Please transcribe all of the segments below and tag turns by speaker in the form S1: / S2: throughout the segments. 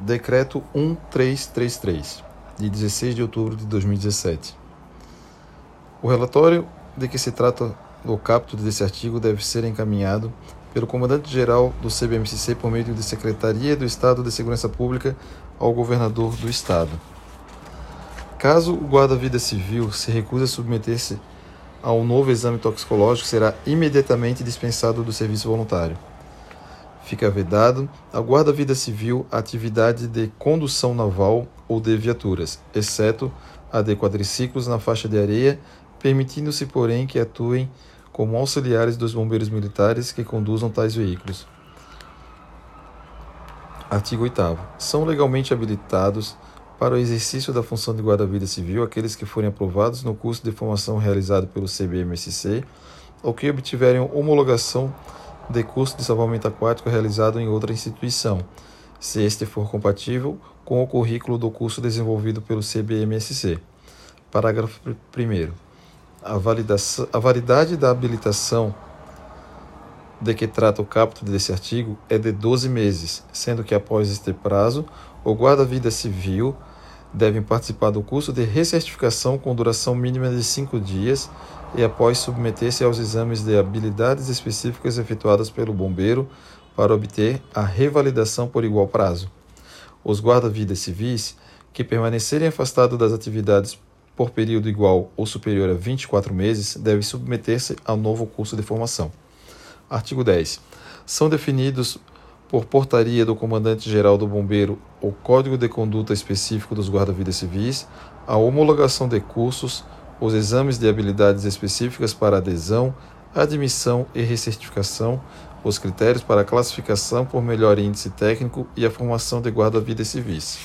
S1: Decreto 1333, de 16 de outubro de 2017. O relatório de que se trata o capítulo desse artigo deve ser encaminhado pelo comandante-geral do CBMCC por meio de Secretaria do Estado de Segurança Pública ao governador do Estado. Caso o guarda-vida civil se recuse a submeter-se a um novo exame toxicológico, será imediatamente dispensado do serviço voluntário. Fica vedado ao guarda-vida civil a atividade de condução naval ou de viaturas, exceto a de quadriciclos na faixa de areia, permitindo-se, porém, que atuem como auxiliares dos bombeiros militares que conduzam tais veículos. Artigo 8. São legalmente habilitados para o exercício da função de guarda-vida civil aqueles que forem aprovados no curso de formação realizado pelo CBMSC ou que obtiverem homologação de curso de salvamento aquático realizado em outra instituição, se este for compatível com o currículo do curso desenvolvido pelo CBMSC. Parágrafo 1. A, a validade da habilitação de que trata o capítulo desse artigo é de 12 meses, sendo que após este prazo, o guarda-vida civil deve participar do curso de recertificação com duração mínima de 5 dias e após submeter-se aos exames de habilidades específicas efetuados pelo bombeiro para obter a revalidação por igual prazo. Os guarda-vidas civis que permanecerem afastados das atividades por período igual ou superior a 24 meses devem submeter-se ao novo curso de formação. Artigo 10. São definidos por portaria do Comandante-Geral do Bombeiro o Código de Conduta Específico dos Guarda-Vidas Civis, a homologação de cursos, os exames de habilidades específicas para adesão, admissão e recertificação, os critérios para classificação por melhor índice técnico e a formação de guarda-vidas civis.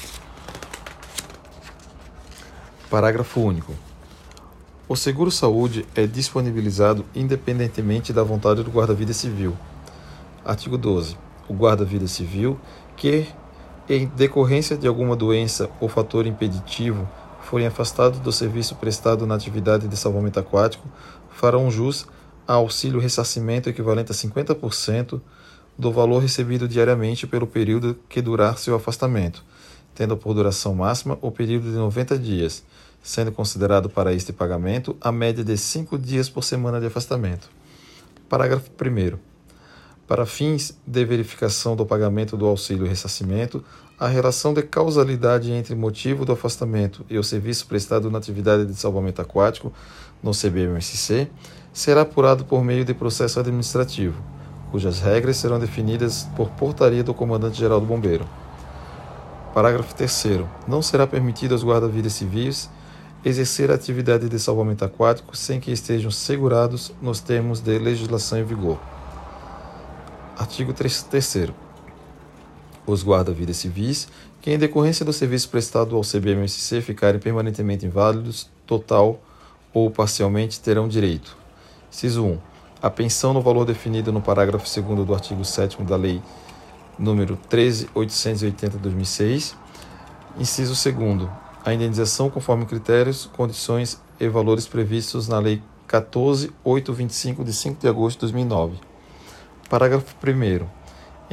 S1: Parágrafo único. O seguro-saúde é disponibilizado independentemente da vontade do guarda-vida civil. Artigo 12. O guarda-vida civil, que, em decorrência de alguma doença ou fator impeditivo, forem afastados do serviço prestado na atividade de salvamento aquático, farão jus a auxílio ressarcimento equivalente a 50% do valor recebido diariamente pelo período que durar seu afastamento, tendo por duração máxima o período de 90 dias sendo considerado para este pagamento a média de cinco dias por semana de afastamento. Parágrafo 1. Para fins de verificação do pagamento do auxílio ressarcimento, a relação de causalidade entre motivo do afastamento e o serviço prestado na atividade de salvamento aquático no CBMSC será apurado por meio de processo administrativo, cujas regras serão definidas por portaria do Comandante-Geral do Bombeiro. Parágrafo 3. Não será permitido aos guarda-vidas civis exercer a atividade de salvamento aquático sem que estejam segurados nos termos de legislação em vigor. Artigo 3. Os guarda-vidas civis, que em decorrência do serviço prestado ao CBMSC ficarem permanentemente inválidos, total ou parcialmente, terão direito. Ciso 1. A pensão no valor definido no parágrafo 2 do artigo 7 da Lei número 13.880/2006. Inciso 2 a indenização conforme critérios, condições e valores previstos na Lei 14.825, de 5 de agosto de 2009. Parágrafo 1.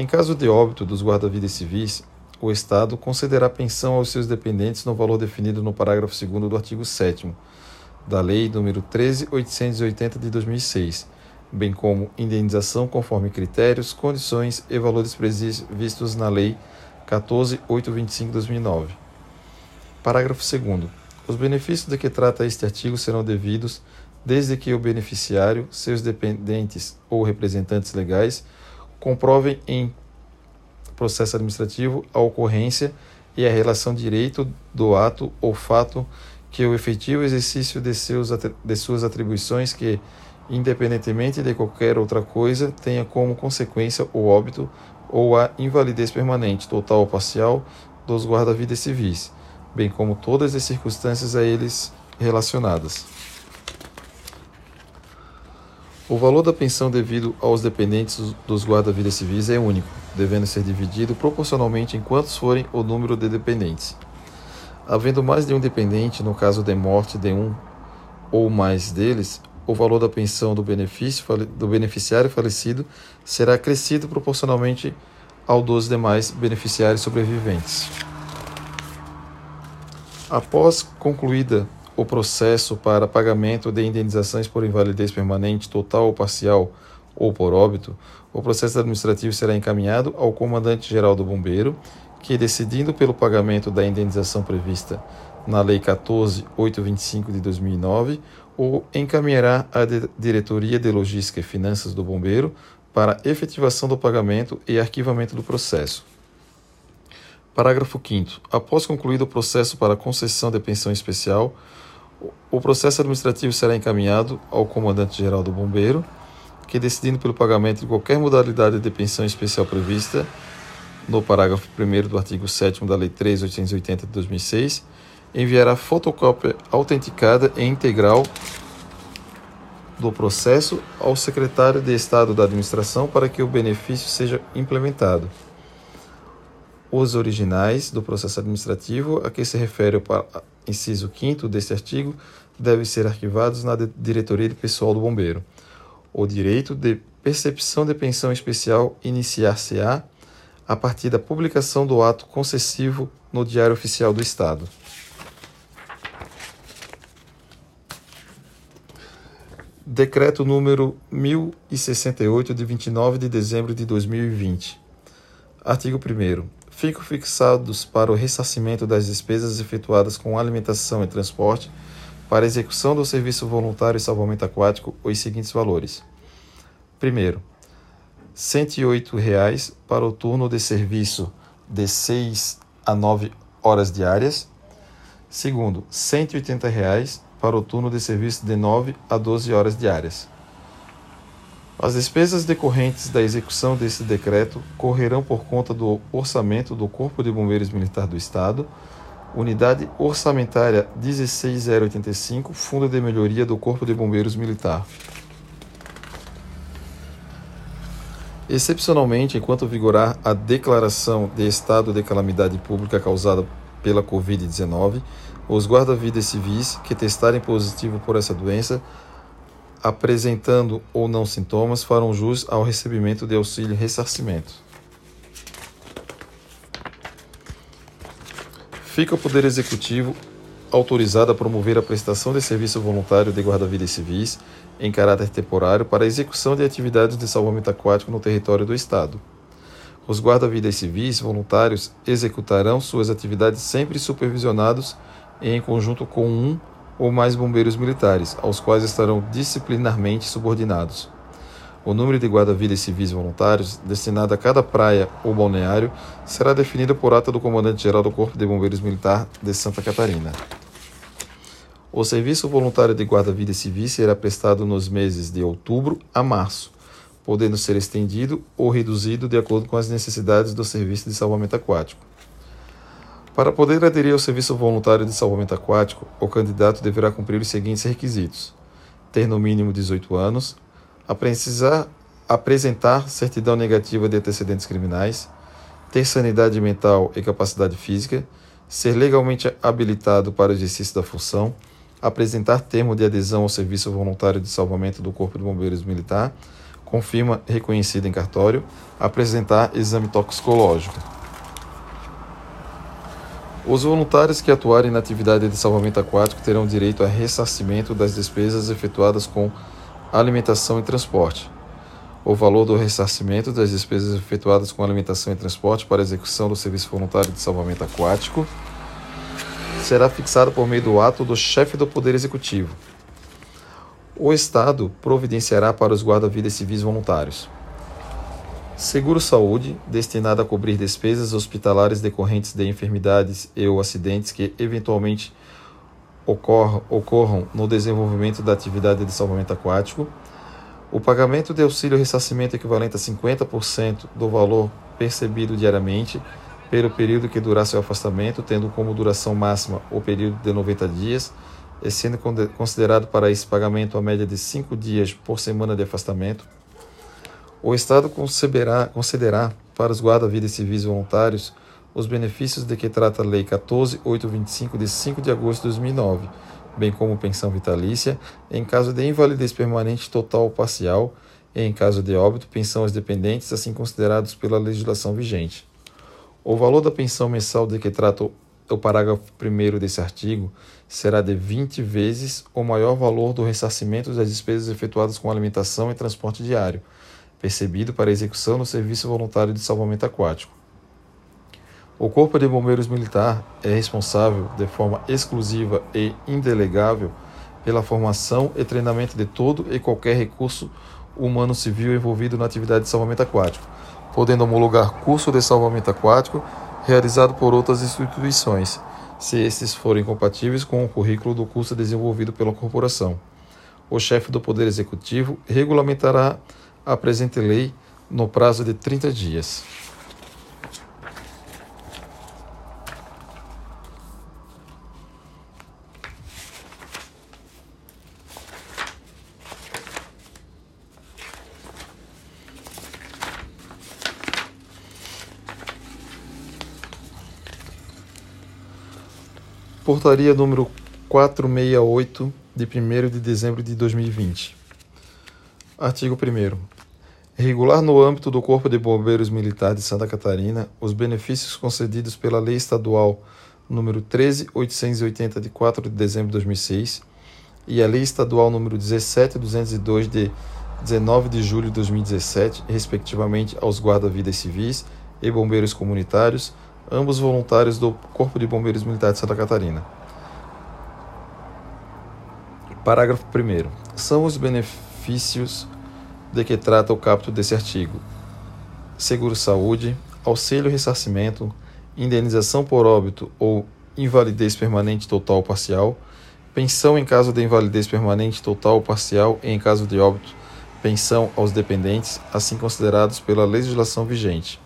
S1: Em caso de óbito dos guarda-vidas civis, o Estado concederá pensão aos seus dependentes no valor definido no parágrafo 2 do artigo 7 da Lei nº 13.880 de 2006, bem como indenização conforme critérios, condições e valores previstos na Lei 14.825 de 2009. Parágrafo 2. Os benefícios de que trata este artigo serão devidos desde que o beneficiário, seus dependentes ou representantes legais comprovem em processo administrativo a ocorrência e a relação direito do ato ou fato que o efetivo exercício de, seus, de suas atribuições que, independentemente de qualquer outra coisa, tenha como consequência o óbito ou a invalidez permanente, total ou parcial, dos guarda-vidas civis bem como todas as circunstâncias a eles relacionadas. O valor da pensão devido aos dependentes dos guarda-vidas civis é único, devendo ser dividido proporcionalmente em quantos forem o número de dependentes. Havendo mais de um dependente, no caso de morte de um ou mais deles, o valor da pensão do, benefício, do beneficiário falecido será acrescido proporcionalmente ao dos demais beneficiários sobreviventes. Após concluída o processo para pagamento de indenizações por invalidez permanente, total ou parcial ou por óbito, o processo administrativo será encaminhado ao comandante-geral do Bombeiro, que, decidindo pelo pagamento da indenização prevista na Lei 14.825 de 2009, o encaminhará à Diretoria de Logística e Finanças do Bombeiro para efetivação do pagamento e arquivamento do processo. Parágrafo 5. Após concluído o processo para concessão de pensão especial, o processo administrativo será encaminhado ao comandante-geral do Bombeiro, que, decidindo pelo pagamento de qualquer modalidade de pensão especial prevista no parágrafo 1 do artigo 7 da Lei 3.880 de 2006, enviará fotocópia autenticada e integral do processo ao secretário de Estado da Administração para que o benefício seja implementado. Os originais do processo administrativo a que se refere o inciso 5 deste artigo devem ser arquivados na diretoria de pessoal do bombeiro. O direito de percepção de pensão especial iniciar-se-á a partir da publicação do ato concessivo no Diário Oficial do Estado. Decreto número 1068 de 29 de dezembro de 2020. Artigo 1 Ficam fixados para o ressarcimento das despesas efetuadas com alimentação e transporte para execução do serviço voluntário e salvamento aquático os seguintes valores. Primeiro, R$ 108,00 para o turno de serviço de 6 a 9 horas diárias. Segundo, R$ 180,00 para o turno de serviço de 9 a 12 horas diárias. As despesas decorrentes da execução deste decreto correrão por conta do orçamento do Corpo de Bombeiros Militar do Estado, Unidade Orçamentária 16085, Fundo de Melhoria do Corpo de Bombeiros Militar. Excepcionalmente, enquanto vigorar a declaração de estado de calamidade pública causada pela Covid-19, os guarda-vidas civis que testarem positivo por essa doença, apresentando ou não sintomas, farão jus ao recebimento de auxílio ressarcimento. Fica o Poder Executivo autorizado a promover a prestação de serviço voluntário de guarda-vidas civis em caráter temporário para a execução de atividades de salvamento aquático no território do Estado. Os guarda-vidas civis voluntários executarão suas atividades sempre supervisionados em conjunto com um ou mais bombeiros militares, aos quais estarão disciplinarmente subordinados. O número de guarda-vidas civis voluntários destinado a cada praia ou balneário será definido por ata do comandante-geral do Corpo de Bombeiros Militar de Santa Catarina. O serviço voluntário de guarda-vidas civis será prestado nos meses de outubro a março, podendo ser estendido ou reduzido de acordo com as necessidades do serviço de salvamento aquático. Para poder aderir ao serviço voluntário de salvamento aquático, o candidato deverá cumprir os seguintes requisitos: ter no mínimo 18 anos, apresentar certidão negativa de antecedentes criminais, ter sanidade mental e capacidade física, ser legalmente habilitado para o exercício da função, apresentar termo de adesão ao serviço voluntário de salvamento do Corpo de Bombeiros Militar, com firma reconhecida em cartório, apresentar exame toxicológico. Os voluntários que atuarem na atividade de salvamento aquático terão direito a ressarcimento das despesas efetuadas com alimentação e transporte. O valor do ressarcimento das despesas efetuadas com alimentação e transporte para execução do serviço voluntário de salvamento aquático será fixado por meio do ato do chefe do Poder Executivo. O Estado providenciará para os guarda-vidas civis voluntários Seguro-saúde, destinado a cobrir despesas hospitalares decorrentes de enfermidades e ou acidentes que eventualmente ocorram, ocorram no desenvolvimento da atividade de salvamento aquático. O pagamento de auxílio ressarcimento equivalente a 50% do valor percebido diariamente pelo período que durar seu afastamento, tendo como duração máxima o período de 90 dias, e sendo considerado para esse pagamento a média de 5 dias por semana de afastamento o Estado concederá, concederá para os guarda-vidas civis voluntários os benefícios de que trata a Lei 14.825 de 5 de agosto de 2009, bem como pensão vitalícia, em caso de invalidez permanente total ou parcial, e, em caso de óbito, pensão aos dependentes, assim considerados pela legislação vigente. O valor da pensão mensal de que trata o parágrafo 1 desse artigo será de 20 vezes o maior valor do ressarcimento das despesas efetuadas com alimentação e transporte diário, percebido para execução no Serviço Voluntário de Salvamento Aquático. O Corpo de Bombeiros Militar é responsável, de forma exclusiva e indelegável, pela formação e treinamento de todo e qualquer recurso humano civil envolvido na atividade de salvamento aquático, podendo homologar curso de salvamento aquático realizado por outras instituições, se estes forem compatíveis com o currículo do curso desenvolvido pela corporação. O chefe do Poder Executivo regulamentará a presente lei no prazo de 30 dias. Portaria número 468, de 1 de dezembro de 2020. Artigo 1. Regular no âmbito do Corpo de Bombeiros Militar de Santa Catarina os benefícios concedidos pela Lei Estadual número 13880 de 4 de dezembro de 2006 e a Lei Estadual número 17202 de 19 de julho de 2017, respectivamente aos guarda-vidas civis e bombeiros comunitários ambos voluntários do Corpo de Bombeiros Militar de Santa Catarina. Parágrafo 1. São os benefícios de que trata o capítulo desse artigo: seguro-saúde, auxílio-ressarcimento, indenização por óbito ou invalidez permanente total ou parcial, pensão em caso de invalidez permanente total ou parcial e em caso de óbito, pensão aos dependentes, assim considerados pela legislação vigente.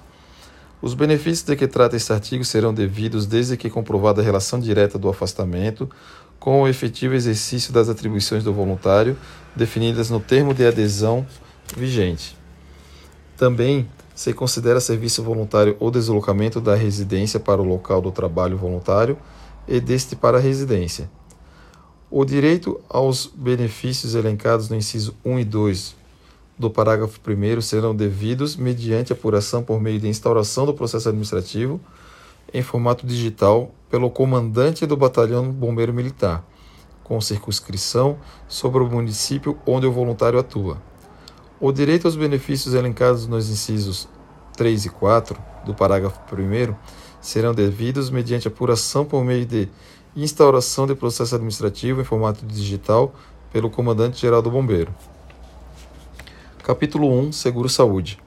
S1: Os benefícios de que trata este artigo serão devidos desde que comprovada a relação direta do afastamento com o efetivo exercício das atribuições do voluntário definidas no termo de adesão vigente. Também se considera serviço voluntário o deslocamento da residência para o local do trabalho voluntário e deste para a residência. O direito aos benefícios elencados no inciso 1 e 2 do parágrafo 1 serão devidos mediante apuração por meio de instauração do processo administrativo em formato digital pelo comandante do batalhão bombeiro militar, com circunscrição sobre o município onde o voluntário atua. O direito aos benefícios elencados nos incisos 3 e 4 do parágrafo 1 serão devidos mediante apuração por meio de instauração de processo administrativo em formato digital pelo comandante-geral do bombeiro. Capítulo 1 Seguro Saúde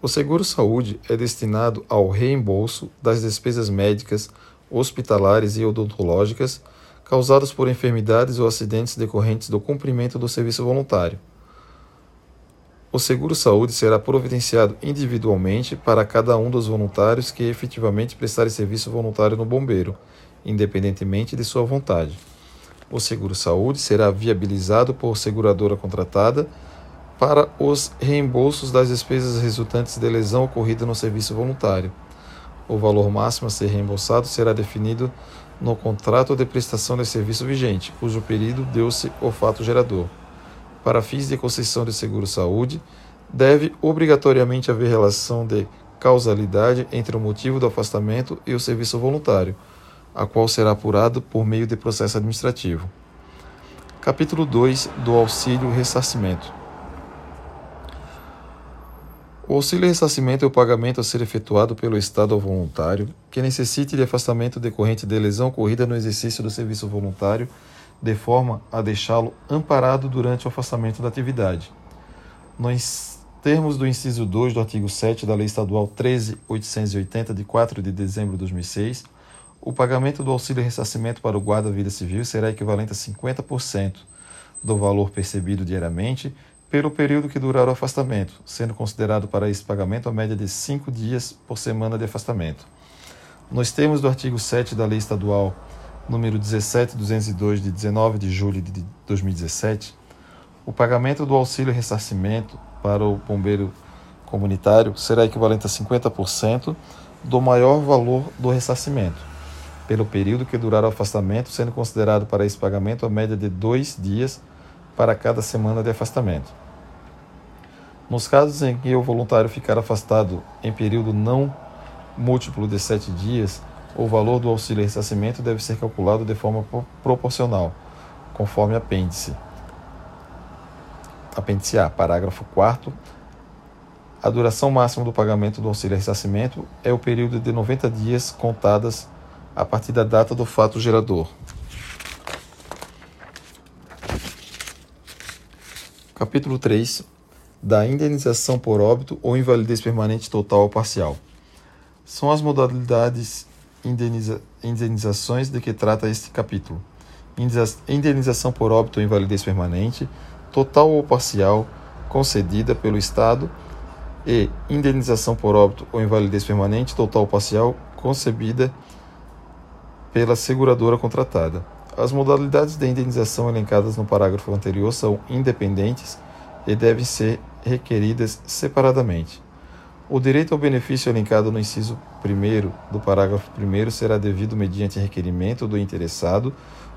S1: O seguro saúde é destinado ao reembolso das despesas médicas, hospitalares e odontológicas causadas por enfermidades ou acidentes decorrentes do cumprimento do serviço voluntário. O seguro saúde será providenciado individualmente para cada um dos voluntários que efetivamente prestarem serviço voluntário no bombeiro, independentemente de sua vontade. O seguro saúde será viabilizado por seguradora contratada para os reembolsos das despesas resultantes de lesão ocorrida no serviço voluntário. O valor máximo a ser reembolsado será definido no contrato de prestação de serviço vigente, cujo período deu-se o fato gerador. Para fins de concessão de seguro-saúde, deve obrigatoriamente haver relação de causalidade entre o motivo do afastamento e o serviço voluntário, a qual será apurado por meio de processo administrativo. Capítulo 2 do Auxílio Ressarcimento. O auxílio ressarcimento é o pagamento a ser efetuado pelo Estado ao voluntário que necessite de afastamento decorrente de lesão ocorrida no exercício do serviço voluntário, de forma a deixá-lo amparado durante o afastamento da atividade. Nos termos do inciso 2 do artigo 7 da Lei Estadual 13.880, de 4 de dezembro de 2006, o pagamento do auxílio ressarcimento para o guarda-vida civil será equivalente a 50% do valor percebido diariamente pelo período que durar o afastamento, sendo considerado para esse pagamento a média de cinco dias por semana de afastamento. Nos termos do artigo 7 da Lei Estadual número 17202 de 19 de julho de 2017, o pagamento do auxílio ressarcimento para o bombeiro comunitário será equivalente a 50% do maior valor do ressarcimento, pelo período que durar o afastamento, sendo considerado para esse pagamento a média de dois dias para cada semana de afastamento. Nos casos em que o voluntário ficar afastado em período não múltiplo de sete dias, o valor do auxílio ressarcimento deve ser calculado de forma proporcional, conforme apêndice. Apêndice A, parágrafo 4 a duração máxima do pagamento do auxílio ressarcimento é o período de 90 dias contadas a partir da data do fato gerador. Capítulo 3 da indenização por óbito ou invalidez permanente total ou parcial. São as modalidades indeniza indenizações de que trata este capítulo. Indenização por óbito ou invalidez permanente, total ou parcial, concedida pelo Estado e indenização por óbito ou invalidez permanente, total ou parcial, concebida pela seguradora contratada. As modalidades de indenização elencadas no parágrafo anterior são independentes e devem ser requeridas separadamente. O direito ao benefício elencado no inciso 1 do parágrafo 1 será devido mediante requerimento do interessado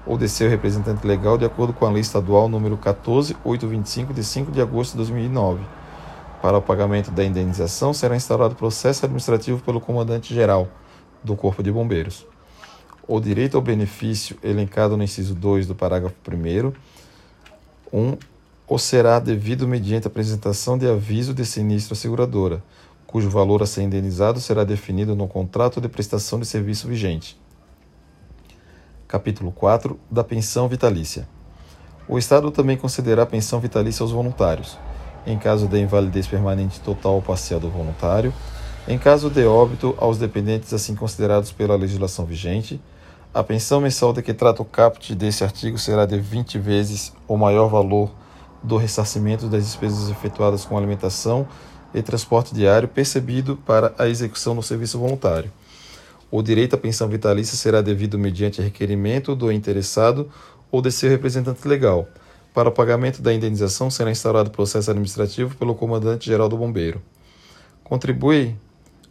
S1: ou de seu representante legal de acordo com a Lei Estadual número 14825 de 5 de agosto de 2009 para o pagamento da indenização, será instaurado processo administrativo pelo comandante-geral do Corpo de Bombeiros. O direito ao benefício elencado no inciso 2 do parágrafo 1 1. ou será devido mediante apresentação de aviso de sinistro à seguradora, cujo valor a ser indenizado será definido no contrato de prestação de serviço vigente. Capítulo 4 da pensão vitalícia. O Estado também concederá pensão vitalícia aos voluntários em caso de invalidez permanente total ou parcial do voluntário, em caso de óbito aos dependentes assim considerados pela legislação vigente, a pensão mensal de que trata o caput desse artigo será de 20 vezes o maior valor do ressarcimento das despesas efetuadas com alimentação e transporte diário percebido para a execução do serviço voluntário. O direito à pensão vitalícia será devido mediante requerimento do interessado ou de seu representante legal para o pagamento da indenização será instaurado processo administrativo pelo comandante-geral do Bombeiro. Contribui,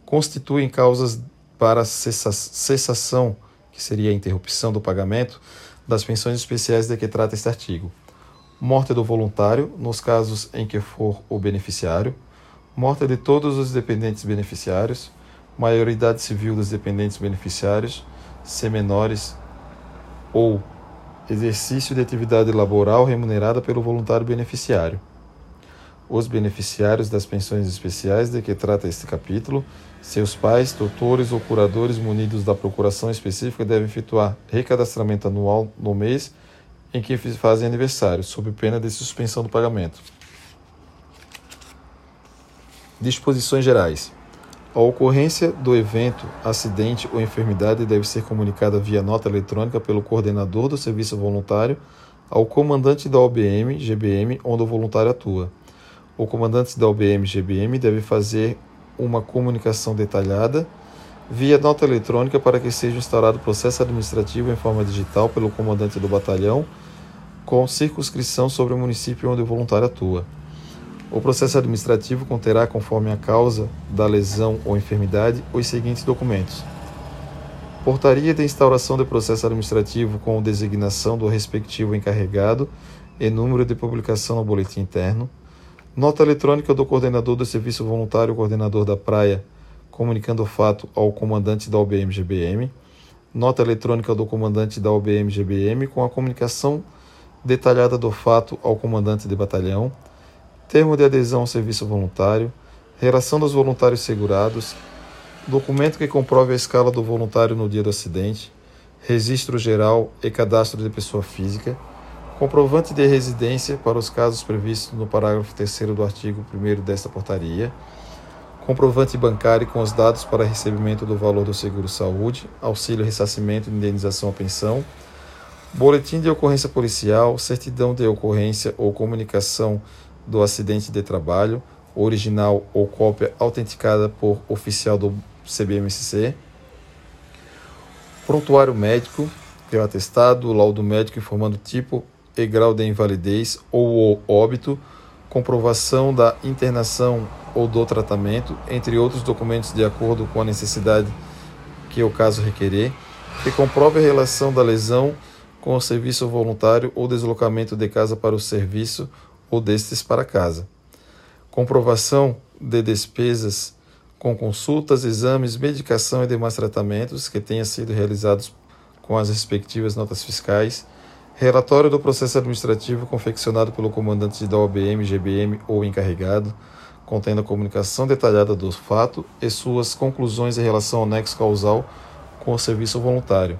S1: constituem causas para cessação, que seria a interrupção do pagamento, das pensões especiais de que trata este artigo. Morte do voluntário, nos casos em que for o beneficiário. Morte de todos os dependentes beneficiários. Maioridade civil dos dependentes beneficiários, se menores ou exercício de atividade laboral remunerada pelo voluntário beneficiário. Os beneficiários das pensões especiais de que trata este capítulo, seus pais, tutores ou curadores munidos da procuração específica devem efetuar recadastramento anual no mês em que fazem aniversário, sob pena de suspensão do pagamento. Disposições gerais. A ocorrência do evento, acidente ou enfermidade deve ser comunicada via nota eletrônica pelo coordenador do serviço voluntário ao comandante da OBM, GBM, onde o voluntário atua. O comandante da OBM, GBM deve fazer uma comunicação detalhada via nota eletrônica para que seja instaurado processo administrativo em forma digital pelo comandante do batalhão com circunscrição sobre o município onde o voluntário atua. O processo administrativo conterá, conforme a causa da lesão ou enfermidade, os seguintes documentos: portaria de instauração de processo administrativo com designação do respectivo encarregado e número de publicação no boletim interno, nota eletrônica do coordenador do serviço voluntário, coordenador da praia, comunicando o fato ao comandante da OBM-GBM, nota eletrônica do comandante da OBM-GBM com a comunicação detalhada do fato ao comandante de batalhão termo de adesão ao serviço voluntário, relação dos voluntários segurados, documento que comprove a escala do voluntário no dia do acidente, registro geral e cadastro de pessoa física, comprovante de residência para os casos previstos no parágrafo 3 do artigo 1 desta portaria, comprovante bancário com os dados para recebimento do valor do seguro-saúde, auxílio, ressarcimento indenização à pensão, boletim de ocorrência policial, certidão de ocorrência ou comunicação do acidente de trabalho, original ou cópia autenticada por oficial do CBMCC, prontuário médico, que o atestado, laudo médico informando tipo e grau de invalidez ou óbito, comprovação da internação ou do tratamento, entre outros documentos de acordo com a necessidade que o caso requerer, que comprove a relação da lesão com o serviço voluntário ou deslocamento de casa para o serviço ou destes para casa. comprovação de despesas com consultas, exames, medicação e demais tratamentos que tenham sido realizados com as respectivas notas fiscais, relatório do processo administrativo confeccionado pelo comandante da OBM, GBM ou encarregado, contendo a comunicação detalhada do fato e suas conclusões em relação ao nexo causal com o serviço voluntário,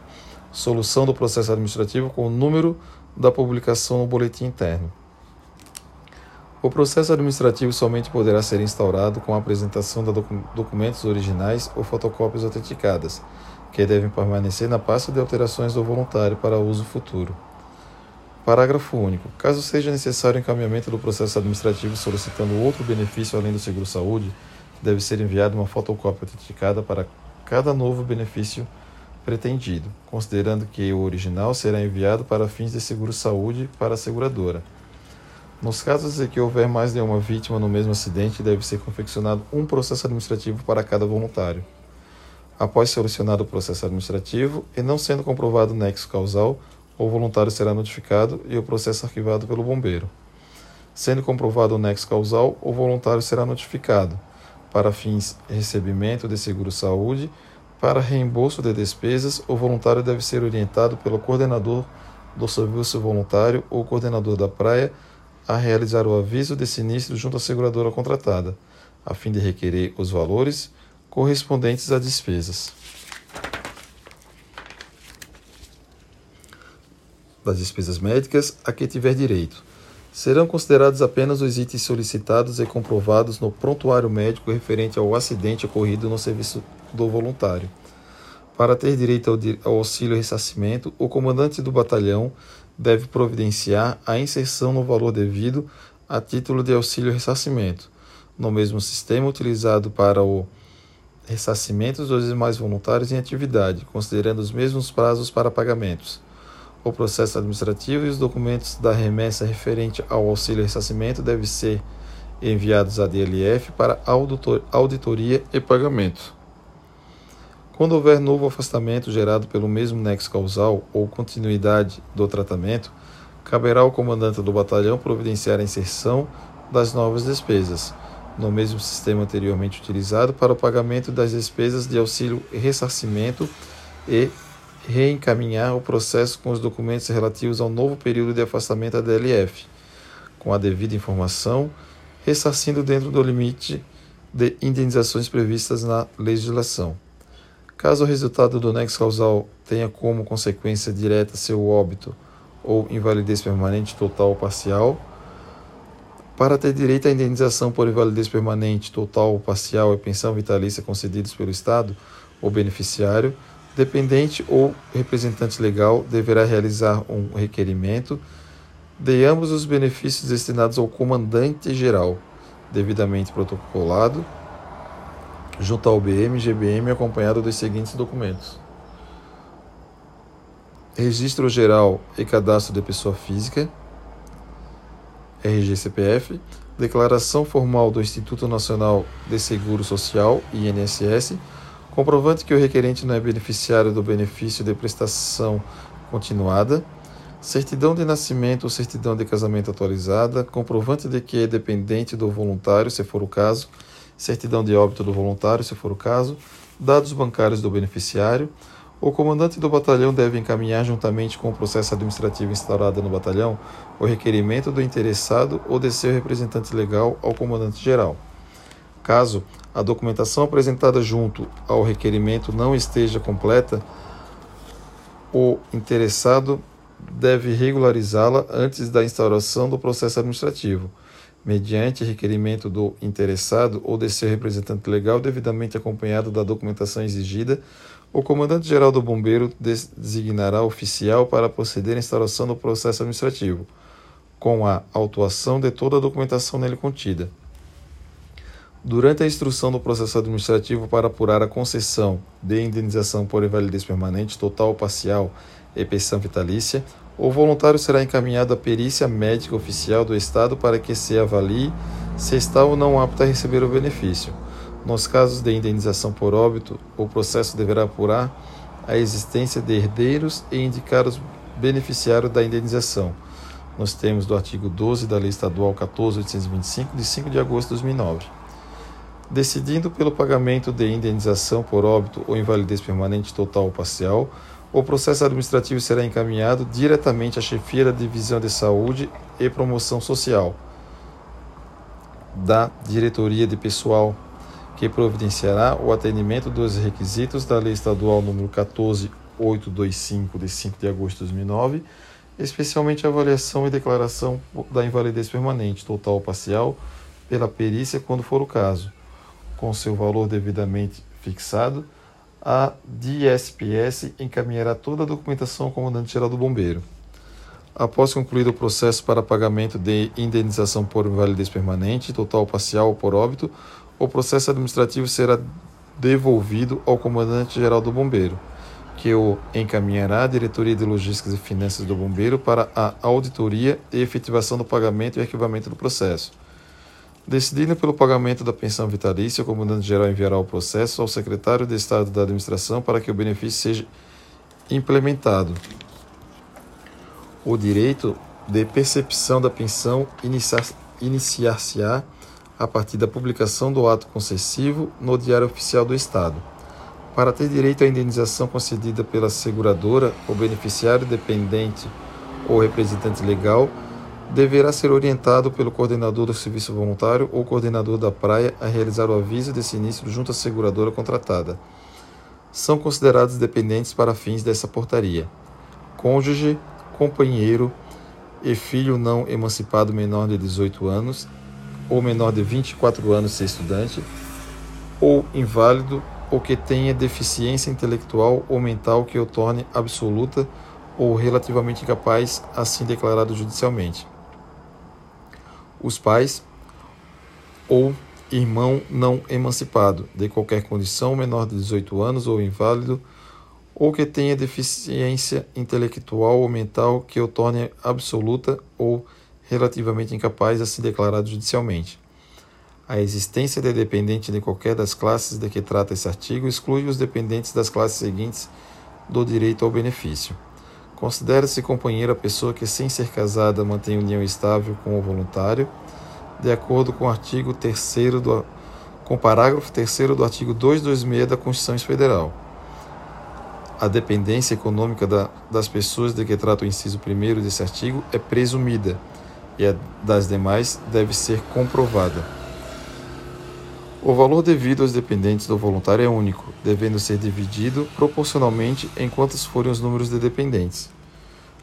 S1: solução do processo administrativo com o número da publicação no boletim interno. O processo administrativo somente poderá ser instaurado com a apresentação de documentos originais ou fotocópias autenticadas, que devem permanecer na pasta de alterações do voluntário para uso futuro. Parágrafo único. Caso seja necessário o encaminhamento do processo administrativo solicitando outro benefício além do seguro-saúde, deve ser enviada uma fotocópia autenticada para cada novo benefício pretendido, considerando que o original será enviado para fins de seguro-saúde para a seguradora. Nos casos em que houver mais de uma vítima no mesmo acidente, deve ser confeccionado um processo administrativo para cada voluntário. Após solucionado o processo administrativo e não sendo comprovado o nexo causal, o voluntário será notificado e o processo arquivado pelo bombeiro. Sendo comprovado o nexo causal, o voluntário será notificado para fins recebimento de seguro-saúde, para reembolso de despesas, o voluntário deve ser orientado pelo coordenador do serviço voluntário ou coordenador da praia a realizar o aviso de sinistro junto à seguradora contratada, a fim de requerer os valores correspondentes às despesas. Das despesas médicas a que tiver direito. Serão considerados apenas os itens solicitados e comprovados no prontuário médico referente ao acidente ocorrido no serviço do voluntário. Para ter direito ao auxílio ressarcimento, o comandante do batalhão deve providenciar a inserção no valor devido a título de auxílio ressarcimento, no mesmo sistema utilizado para o ressarcimento dos demais voluntários em atividade, considerando os mesmos prazos para pagamentos. O processo administrativo e os documentos da remessa referente ao auxílio ressarcimento devem ser enviados à DLF para auditoria e pagamento. Quando houver novo afastamento gerado pelo mesmo nexo causal ou continuidade do tratamento, caberá ao comandante do batalhão providenciar a inserção das novas despesas, no mesmo sistema anteriormente utilizado para o pagamento das despesas de auxílio e ressarcimento e reencaminhar o processo com os documentos relativos ao novo período de afastamento da DLF, com a devida informação, ressarcindo dentro do limite de indenizações previstas na legislação. Caso o resultado do nexo causal tenha como consequência direta seu óbito ou invalidez permanente total ou parcial, para ter direito à indenização por invalidez permanente total ou parcial e pensão vitalícia concedidos pelo Estado, o beneficiário, dependente ou representante legal deverá realizar um requerimento de ambos os benefícios destinados ao comandante geral, devidamente protocolado junto ao BM GBM acompanhado dos seguintes documentos: Registro Geral e Cadastro de Pessoa Física, RG-CPF, Declaração Formal do Instituto Nacional de Seguro Social, INSS, comprovante que o requerente não é beneficiário do benefício de prestação continuada, certidão de nascimento ou certidão de casamento atualizada, comprovante de que é dependente do voluntário, se for o caso, certidão de óbito do voluntário, se for o caso, dados bancários do beneficiário. O comandante do batalhão deve encaminhar, juntamente com o processo administrativo instaurado no batalhão, o requerimento do interessado ou de seu representante legal ao comandante geral. Caso a documentação apresentada junto ao requerimento não esteja completa, o interessado deve regularizá-la antes da instauração do processo administrativo mediante requerimento do interessado ou de seu representante legal, devidamente acompanhado da documentação exigida, o comandante-geral do bombeiro designará oficial para proceder à instauração do processo administrativo, com a autuação de toda a documentação nele contida. Durante a instrução do processo administrativo para apurar a concessão de indenização por invalidez permanente, total ou parcial e pensão vitalícia, o voluntário será encaminhado à perícia médica oficial do Estado para que se avalie se está ou não apto a receber o benefício. Nos casos de indenização por óbito, o processo deverá apurar a existência de herdeiros e indicar os beneficiários da indenização. nos termos do artigo 12 da Lei Estadual 14.825, de 5 de agosto de 2009. Decidindo pelo pagamento de indenização por óbito ou invalidez permanente total ou parcial, o processo administrativo será encaminhado diretamente à chefia da Divisão de Saúde e Promoção Social da Diretoria de Pessoal, que providenciará o atendimento dos requisitos da Lei Estadual nº 14825 de 5 de agosto de 2009, especialmente a avaliação e declaração da invalidez permanente, total ou parcial, pela perícia, quando for o caso, com seu valor devidamente fixado a DSPS encaminhará toda a documentação ao comandante-geral do Bombeiro. Após concluído o processo para pagamento de indenização por invalidez permanente, total parcial ou por óbito, o processo administrativo será devolvido ao comandante-geral do Bombeiro, que o encaminhará à Diretoria de Logística e Finanças do Bombeiro para a auditoria e efetivação do pagamento e arquivamento do processo. Decidindo pelo pagamento da pensão vitalícia, o comandante-geral enviará o processo ao secretário de Estado da Administração para que o benefício seja implementado. O direito de percepção da pensão iniciar-se-á a partir da publicação do ato concessivo no Diário Oficial do Estado. Para ter direito à indenização concedida pela seguradora, o beneficiário dependente ou representante legal deverá ser orientado pelo coordenador do serviço voluntário ou coordenador da praia a realizar o aviso de sinistro junto à seguradora contratada. São considerados dependentes para fins dessa portaria: cônjuge, companheiro e filho não emancipado menor de 18 anos ou menor de 24 anos se estudante, ou inválido ou que tenha deficiência intelectual ou mental que o torne absoluta ou relativamente incapaz, assim declarado judicialmente os pais ou irmão não emancipado, de qualquer condição, menor de 18 anos ou inválido, ou que tenha deficiência intelectual ou mental que o torne absoluta ou relativamente incapaz a se declarar judicialmente. A existência de dependente de qualquer das classes de que trata esse artigo exclui os dependentes das classes seguintes do direito ao benefício. Considera-se companheira a pessoa que, sem ser casada, mantém união estável com o voluntário, de acordo com o artigo 3 do com o parágrafo 3 do artigo 226 da Constituição Federal. A dependência econômica da, das pessoas de que trata o inciso 1 desse artigo é presumida e a das demais deve ser comprovada. O valor devido aos dependentes do voluntário é único, devendo ser dividido proporcionalmente em quantos forem os números de dependentes.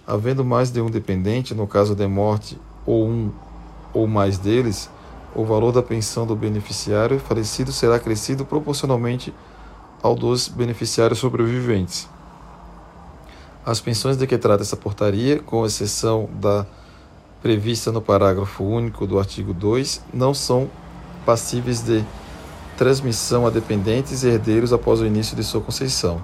S1: Havendo mais de um dependente, no caso de morte ou um ou mais deles, o valor da pensão do beneficiário falecido será acrescido proporcionalmente ao dos beneficiários sobreviventes. As pensões de que trata essa portaria, com exceção da prevista no parágrafo único do artigo 2, não são passíveis de transmissão a dependentes e herdeiros após o início de sua concessão.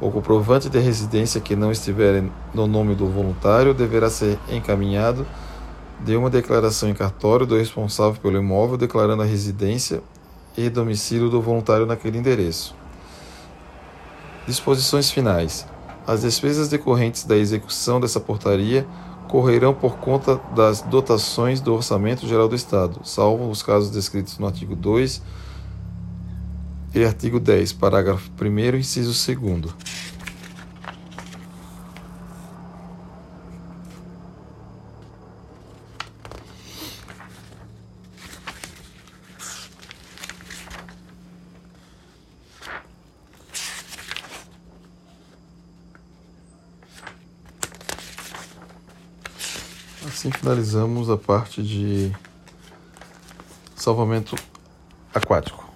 S1: O comprovante de residência que não estiver no nome do voluntário deverá ser encaminhado de uma declaração em cartório do responsável pelo imóvel declarando a residência e domicílio do voluntário naquele endereço. Disposições finais. As despesas decorrentes da execução dessa portaria correrão por conta das dotações do Orçamento Geral do Estado, salvo os casos descritos no artigo 2 e artigo 10, parágrafo 1, inciso 2. Assim finalizamos a parte de salvamento aquático.